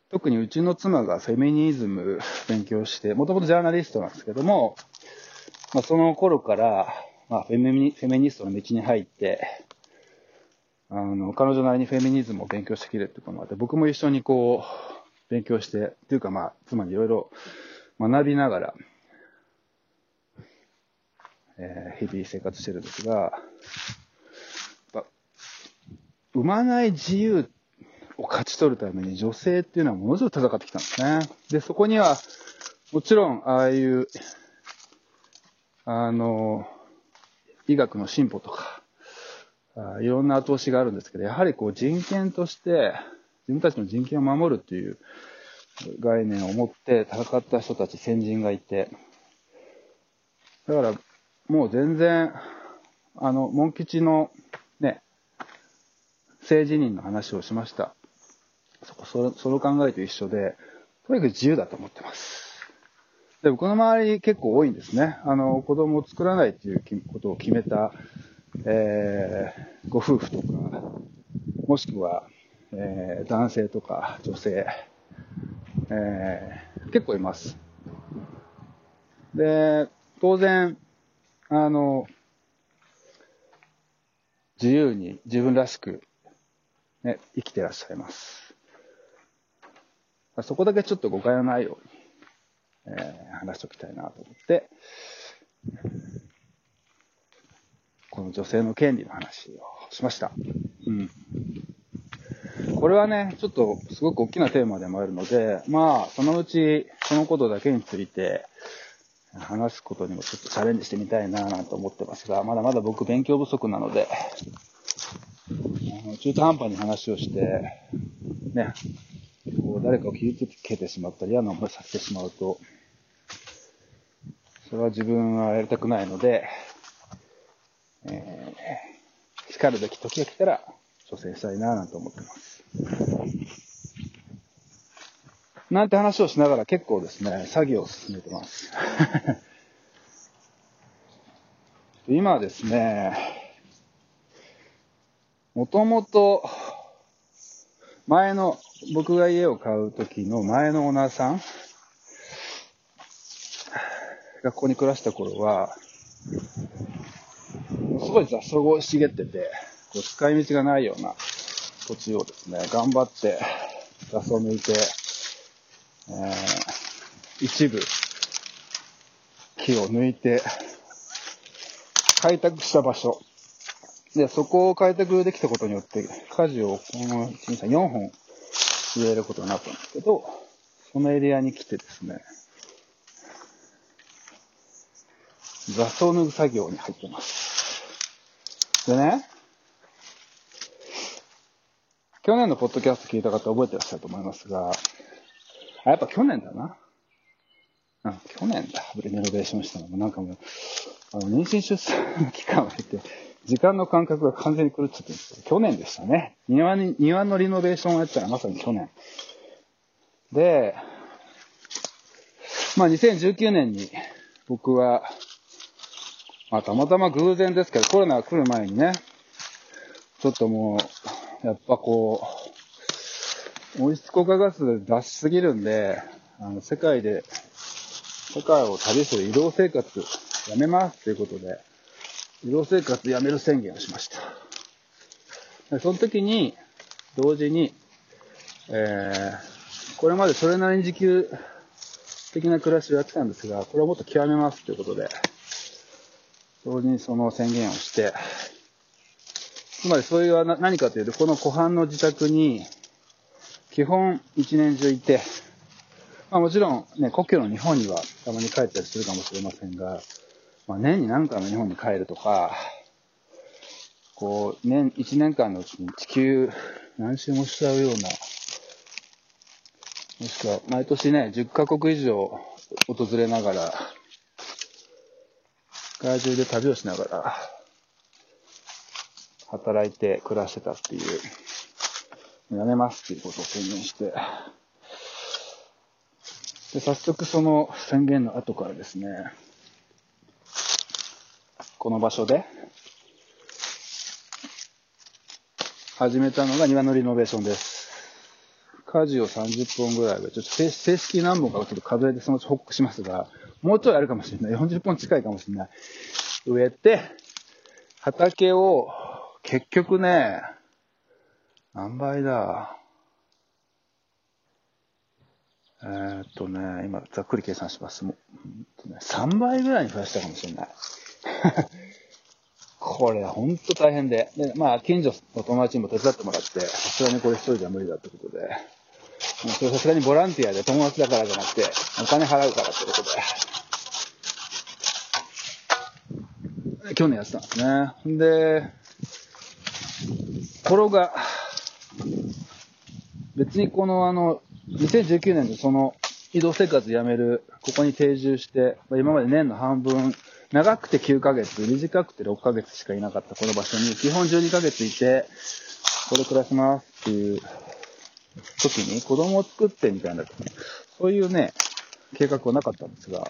Speaker 1: 特にうちの妻がフェミニズム 勉強して、もともとジャーナリストなんですけども、まあ、その頃から、まあ、フェミフェミニストの道に入って、あの、彼女なりにフェミニズムを勉強してきるってこともあって、僕も一緒にこう、勉強して、っていうかまあ、妻にいろいろ学びながら、えー、日々生活してるんですが、産まない自由っを勝ち取るために女性っていうのはものすごく戦ってきたんですね。で、そこには、もちろん、ああいう、あの、医学の進歩とか、あいろんな後押しがあるんですけど、やはりこう人権として、自分たちの人権を守るっていう概念を持って戦った人たち、先人がいて、だから、もう全然、あの、モン吉のね、性自認の話をしました。そこ、そのその考えと一緒で、とにかく自由だと思ってます。で、僕の周り結構多いんですね。あの、子供を作らないっていうことを決めた、えー、ご夫婦とか、もしくは、えー、男性とか女性、えー、結構います。で、当然、あの、自由に自分らしく、ね、生きてらっしゃいます。そこだけちょっと誤解のないように、えー、話しておきたいなと思って、この女性の権利の話をしました。うん。これはね、ちょっとすごく大きなテーマでもあるので、まあ、そのうち、そのことだけについて、話すことにもちょっとチャレンジしてみたいななんて思ってますが、まだまだ僕勉強不足なので、中途半端に話をして、ね、こう誰かを傷つけてしまったり嫌な思いさせてしまうと、それは自分はやりたくないので、えー、叱るべき時が来たら、挑戦したいなぁなんて思ってます。なんて話をしながら結構ですね、作業を進めてます。今ですね、もともと、前の、僕が家を買う時の前のオーナーさんがここに暮らした頃は、すごい雑草が茂ってて、こう使い道がないような土地をですね、頑張って雑草を抜いて、えー、一部木を抜いて、開拓した場所。で、そこを開拓できたことによって、果樹をこの1、2、3、4本植えることになったんですけど、そのエリアに来てですね、雑草抜く作業に入ってます。でね、去年のポッドキャスト聞いた方覚えてらっしゃると思いますが、あ、やっぱ去年だな。うん、去年だ。リノベーションしたのも、なんかもう、あの、妊娠出産の期間を経て、時間の感覚が完全に狂っちゃってる、去年でしたね。庭に、庭のリノベーションをやったらまさに去年。で、まあ2019年に僕は、まあたまたま偶然ですけど、コロナが来る前にね、ちょっともう、やっぱこう、温室効果ガス出しすぎるんで、あの、世界で、世界を旅する移動生活やめますということで、移動生活やめる宣言をしました。その時に、同時に、えー、これまでそれなりに自給的な暮らしをやってたんですが、これをもっと極めますということで、同時にその宣言をして、つまりそれは何かというと、この湖畔の自宅に、基本一年中いて、まあもちろんね、故郷の日本にはたまに帰ったりするかもしれませんが、まあ年に何回も日本に帰るとか、こう、年、一年間のうちに地球何周もしちゃうような、もしくは毎年ね、10カ国以上訪れながら、世界中で旅をしながら、働いて暮らしてたっていう、やめますっていうことを宣言して、で、早速その宣言の後からですね、この場所で、始めたのが庭のリノベーションです。家事を30本ぐらいで、ちょっと正式何本かちょっと数えてそのうち報告しますが、もうちょいあるかもしれない。40本近いかもしれない。植えて、畑を結局ね、何倍だ？えー、っとね、今ざっくり計算します。もう、3倍ぐらいに増やしたかもしれない。これ、ほんと大変で。で、まあ、近所の友達にも手伝ってもらって、さすがにこれ一人じゃ無理だってことで、もうそれさすがにボランティアで友達だからじゃなくて、お金払うからってことで、去年やってたんですね。で、ところが、別にこのあの、2019年でその移動生活やめる、ここに定住して、今まで年の半分、長くて9ヶ月、短くて6ヶ月しかいなかったこの場所に、基本12ヶ月いて、これ暮らしますっていう時に子供を作ってみたいな、そういうね、計画はなかったんですが、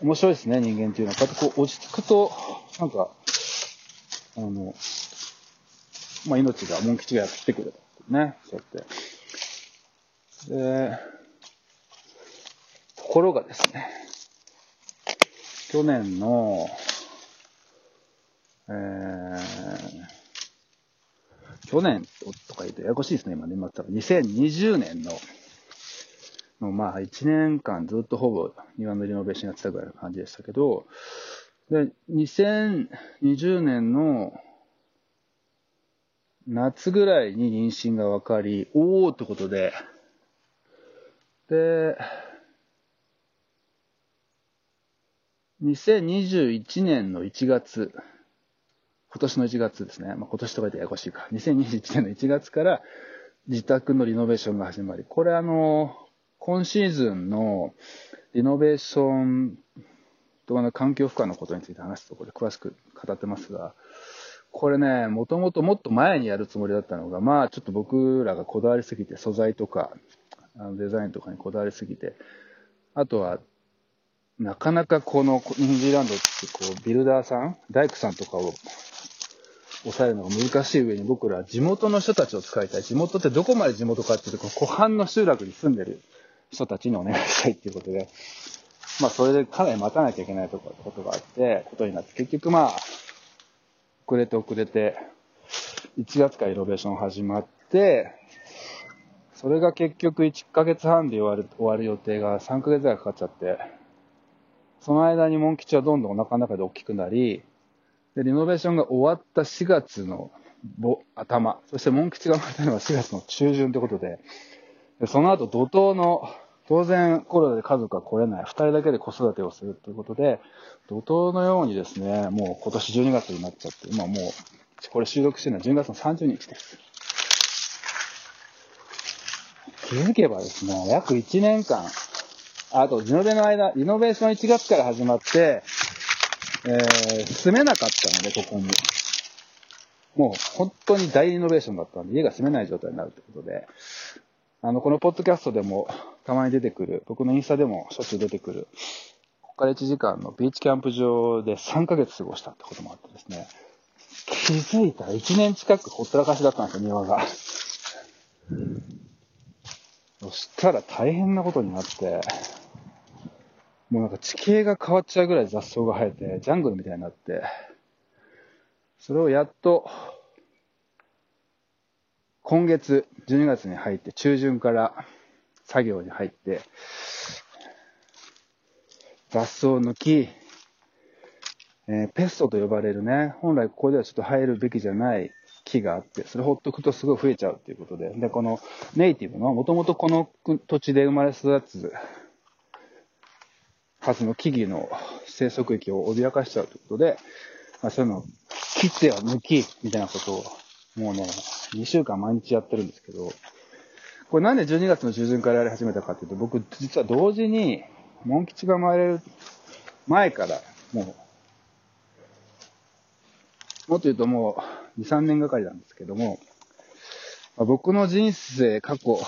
Speaker 1: 面白いですね、人間っていうのは。こうやってこう落ち着くと、なんか、あの、まあ、命が、モン吉がやってくれた。ね、そうやって。で、ところがですね、去年の、えー、去年とか言うとややこしいですね、今ね。今ったら2020年の、のまあ1年間ずっとほぼ庭のリノベーションやってたぐらいの感じでしたけど、で、2020年の夏ぐらいに妊娠が分かり、おおってことで、で、2021年の1月、今年の1月ですね。まあ、今年とかでややこしいか。2021年の1月から自宅のリノベーションが始まり、これあの、今シーズンのリノベーションとかの環境負荷のことについて話すところで詳しく語ってますが、これね、もともともっと前にやるつもりだったのが、まあちょっと僕らがこだわりすぎて、素材とか、あのデザインとかにこだわりすぎて、あとは、なかなかこのニュージーランドってこう、ビルダーさん、大工さんとかを抑えるのが難しい上に僕ら地元の人たちを使いたい。地元ってどこまで地元かっていうと、こう湖畔の集落に住んでる人たちにお願いしたいっていうことで、まあそれでかなり待たなきゃいけないとことがあって、ことになって、結局まあ、遅れて遅れて、1月からイノベーション始まって、それが結局1ヶ月半で終わる終わる予定が3ヶ月ぐらいかかっちゃって、その間にモン吉はどんどんお腹の中で大きくなり、で、リノベーションが終わった4月の頭、そしてモン吉が生まれたのは4月の中旬ということで、でその後怒涛の当然コロナで家族は来れない。二人だけで子育てをするということで、怒涛のようにですね、もう今年12月になっちゃって、今もう、これ収録してるのは12月の30日です。気づけばですね、約1年間、あと、リノベの間、リノベーション1月から始まって、えー、住めなかったので、ここに。もう、本当に大リノベーションだったんで、家が住めない状態になるということで、あの、このポッドキャストでもたまに出てくる、僕のインスタでもしょっちゅう出てくる、ここから1時間のビーチキャンプ場で3ヶ月過ごしたってこともあってですね、気づいたら1年近くほったらかしだったんですよ、庭が。そしたら大変なことになって、もうなんか地形が変わっちゃうぐらい雑草が生えて、ジャングルみたいになって、それをやっと今月、12月に入って中旬から作業に入って、雑草を抜き、えー、ペストと呼ばれるね、本来ここではちょっと生えるべきじゃない木があって、それほっとくとすごい増えちゃうっていうことで、で、このネイティブの、もともとこの土地で生まれ育つはずの木々の生息域を脅かしちゃうということで、まあ、そういうのを切っては抜き、みたいなことを、もうね、2週間毎日やってるんですけど、これなんで12月の中旬からやり始めたかっていうと、僕実は同時に、モン吉が生まれる前から、もう、もっと言うともう2、3年がかりなんですけども、まあ、僕の人生過去、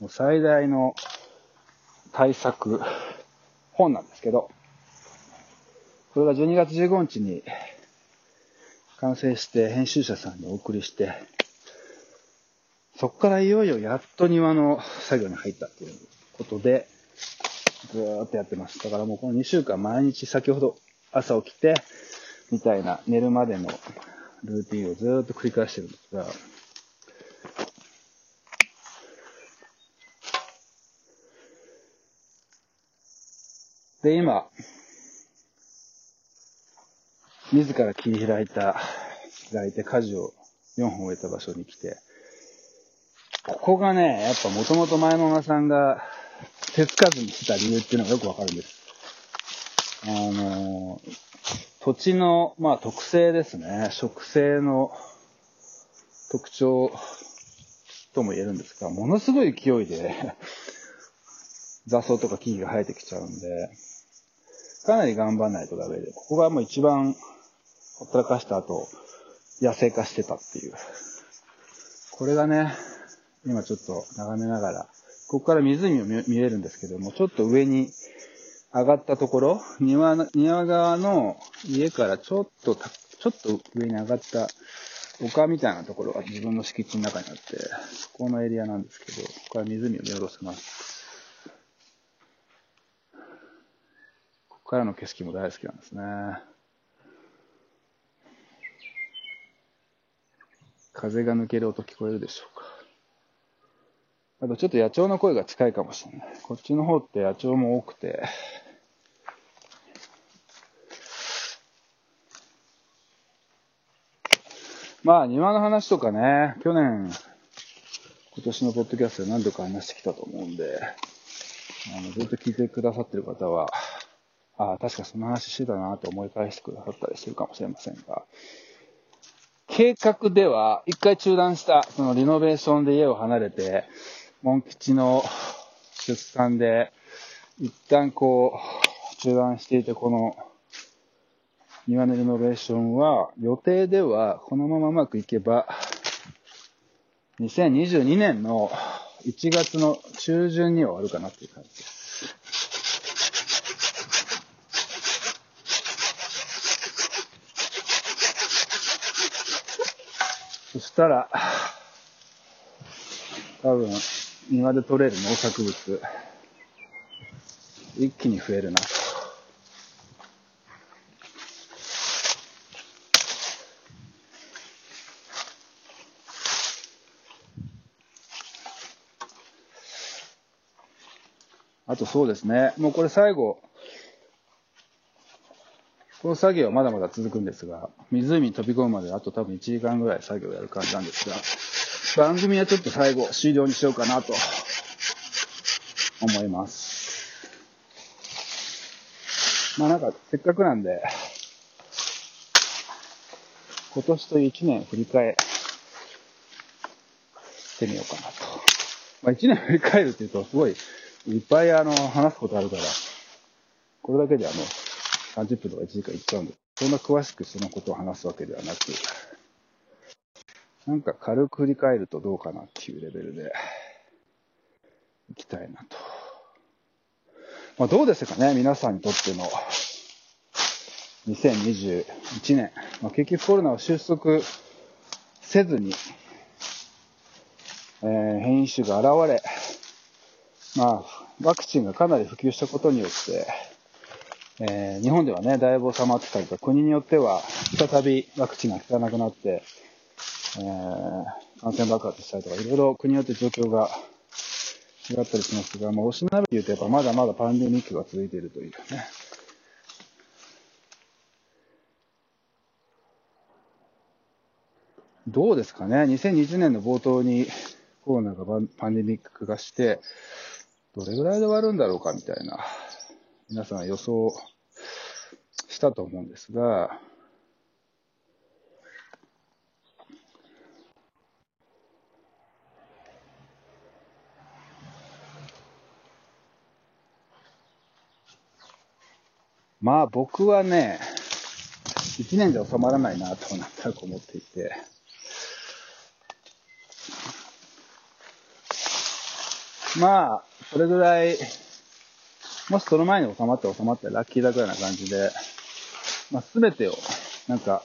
Speaker 1: もう最大の対策、本なんですけど、これが12月15日に完成して編集者さんにお送りして、そこからいよいよやっと庭の作業に入ったっていうことで、ずーっとやってます。だからもうこの2週間毎日先ほど朝起きて、みたいな寝るまでのルーティンをずーっと繰り返してるんですが、で、今、自ら切り開いた、開いて舵を4本植えた場所に来て、ここがね、やっぱもともと前野さんが手つかずにした理由っていうのがよくわかるんです。あの、土地の、まあ特性ですね。植生の特徴とも言えるんですが、ものすごい勢いで雑草とか木々が生えてきちゃうんで、かなり頑張んないとダメで、ここがもう一番ほったらかした後、野生化してたっていう。これがね、今ちょっと眺めながら、ここから湖を見れるんですけども、ちょっと上に上がったところ、庭、庭側の家からちょっと、ちょっと上に上がった丘みたいなところが自分の敷地の中にあって、そこのエリアなんですけど、ここから湖を見下ろせます。ここからの景色も大好きなんですね。風が抜ける音聞こえるでしょうか。あとちょっと野鳥の声が近いかもしれない。こっちの方って野鳥も多くて、まあ庭の話とかね、去年、今年のポッドキャストで何度か話してきたと思うんで、あのずっと聞いてくださってる方は、ああ、確かその話してたなと思い返してくださったりするかもしれませんが、計画では、一回中断した、そのリノベーションで家を離れて、モン吉の出産で、一旦こう、中断していて、この、庭のリノベーションは、予定では、このままうまくいけば、2022年の1月の中旬には終わるかなっていう感じです。そしたら、多分、庭で採れる農作物、一気に増えるなと。あとそうですね。もうこれ最後、この作業はまだまだ続くんですが、湖に飛び込むまであと多分1時間ぐらい作業をやる感じなんですが、番組はちょっと最後終了にしようかなと思います。まあなんかせっかくなんで、今年という1年振り返ってみようかなと。まあ1年振り返るっていうとすごいいっぱいあの話すことあるから、これだけではね、30分とか1時間いっちゃうんで、そんな詳しくそのことを話すわけではなく、なんか軽く振り返るとどうかなっていうレベルで、いきたいなと。まあどうですかね、皆さんにとっての2021年。まあ、結局コロナを収束せずに、えー、変異種が現れ、まあ、ワクチンがかなり普及したことによって、えー、日本ではね、だいぶ収まってたりとか、国によっては再びワクチンが効かなくなって、えー、感染爆発したりとか、いろいろ国によって状況が違ったりしますが、もうおしなべて言うと、やっぱまだまだパンデミックが続いているというね。どうですかね、2020年の冒頭にコロナがパンデミック化して、どれぐらいで終わるんだろうかみたいな。皆さん予想したと思うんですが、まあ僕はね、一年じゃ収まらないなとなんとなく思っていて、まあ、それぐらい、もしその前に収まって収まってラッキーだぐらいな感じで、まあ全てを、なんか、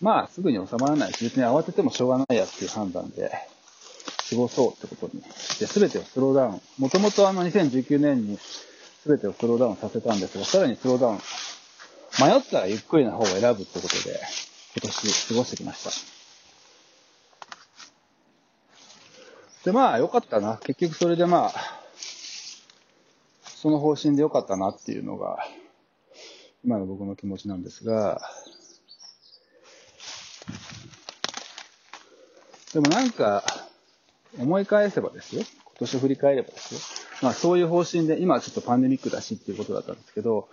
Speaker 1: まあすぐに収まらないし、別に慌ててもしょうがないやっていう判断で、過ごそうってことにして、全てをスローダウン。もともとあの2019年に全てをスローダウンさせたんですが、さらにスローダウン。迷ったらゆっくりな方を選ぶってことで、今年過ごしてきました。で、まあ、良かったな。結局それでまあ、その方針で良かったなっていうのが、今の僕の気持ちなんですが、でもなんか、思い返せばですよ。今年振り返ればですよ。まあそういう方針で、今はちょっとパンデミックだしっていうことだったんですけど、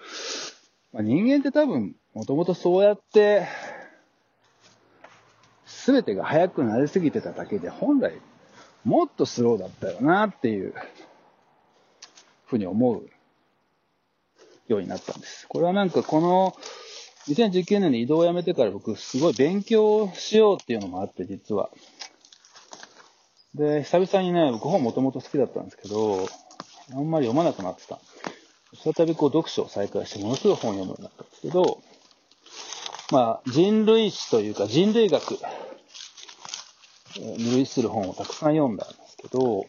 Speaker 1: まあ、人間って多分、もともとそうやって、すべてが速くなりすぎてただけで、本来、もっとスローだったよなっていうふうに思うようになったんです。これはなんかこの2019年に移動をやめてから僕すごい勉強しようっていうのもあって、実は。で、久々にね、僕本もともと好きだったんですけど、あんまり読まなくなってた。再びこう読書を再開してものすごい本を読むようになったんですけど、まあ人類史というか人類学に類する本をたくさん読んだんですけど、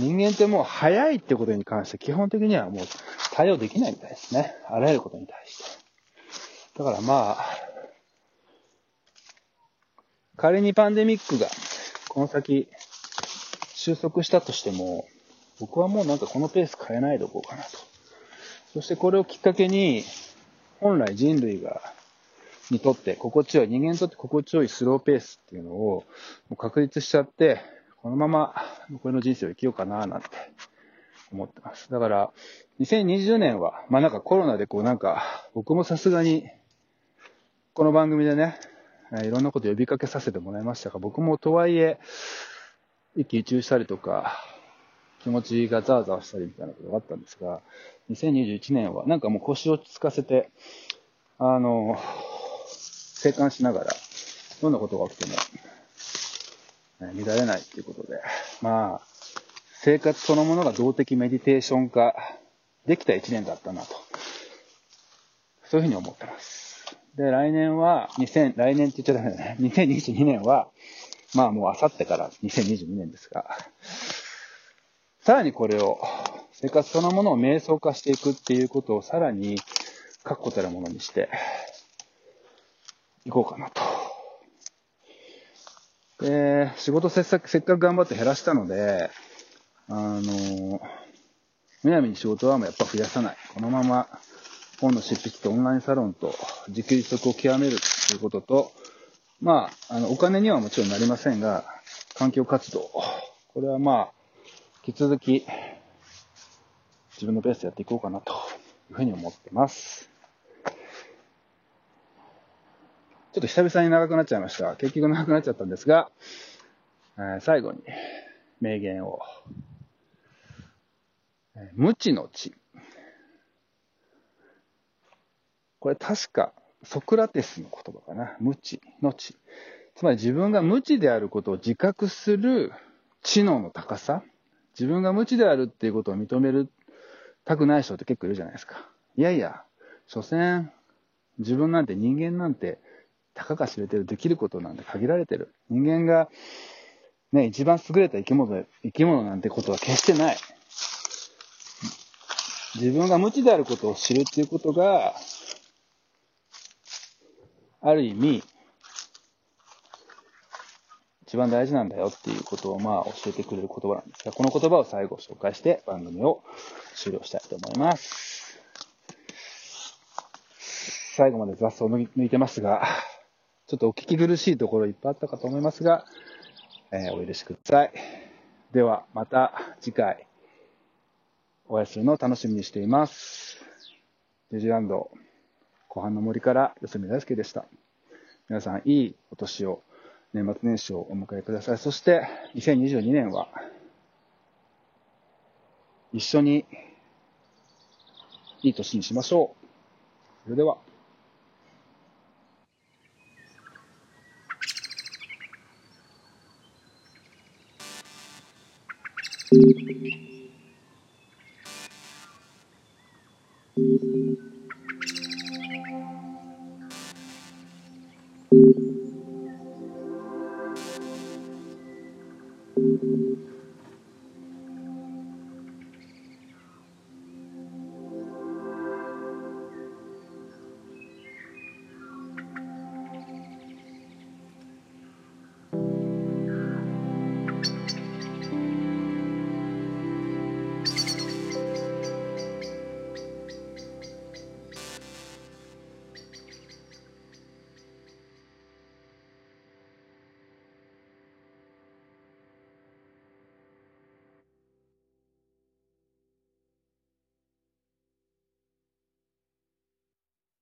Speaker 1: 人間ってもう早いってことに関して基本的にはもう対応できないみたいですね。あらゆることに対して。だからまあ、仮にパンデミックがこの先収束したとしても、僕はもうなんかこのペース変えないでおこうかなと。そしてこれをきっかけに、本来人類が、にとって心地よい、人間にとって心地よいスローペースっていうのを確立しちゃって、このまま残りの人生を生きようかななんて思ってます。だから、2020年は、まあなんかコロナでこうなんか、僕もさすがに、この番組でね、いろんなこと呼びかけさせてもらいましたが、僕もとはいえ、一喜一憂したりとか、気持ちがザーザーしたりみたいなことがあったんですが、2021年はなんかもう腰を落ち着かせて、あの、生還しながら、どんなことが起きても、乱れないっていうことで、まあ、生活そのものが動的メディテーション化できた1年だったなと。そういうふうに思ってます。で、来年は、2000、来年って言っちゃダメだね。2022年は、まあもうあさってから2022年ですが、さらにこれを、生活そのものを瞑想化していくっていうことをさらに確固たるものにしていこうかなと。で、仕事せっかく頑張って減らしたので、あの、むやみに仕事はもうやっぱ増やさない。このまま本の執筆とオンラインサロンと自給自足を極めるということと、まあ、あの、お金にはもちろんなりませんが、環境活動。これはまあ、引き続き、自分のペースでやっていこうかなというふうに思ってます。ちょっと久々に長くなっちゃいました。結局長くなっちゃったんですが、えー、最後に名言を。無知の知。これ確かソクラテスの言葉かな。無知の知。つまり自分が無知であることを自覚する知能の高さ。自分が無知であるっていうことを認めるたくない人って結構いるじゃないですか。いやいや、所詮、自分なんて人間なんて、たかが知れてる、できることなんて限られてる。人間が、ね、一番優れた生き物、生き物なんてことは決してない。自分が無知であることを知るっていうことが、ある意味、一番大事なんだよっていうことをまあ教えてくれる言葉なんですが、この言葉を最後紹介して番組を終了したいと思います。最後まで雑草を抜いてますが、ちょっとお聞き苦しいところいっぱいあったかと思いますが、えー、お許しください。では、また次回、お会いするのを楽しみにしています。ニュージーランド、湖畔の森から四隅大輔でした。皆さん、いいお年を、年末年始をお迎えください。そして、2022年は、一緒に、いい年にしましょう。それでは。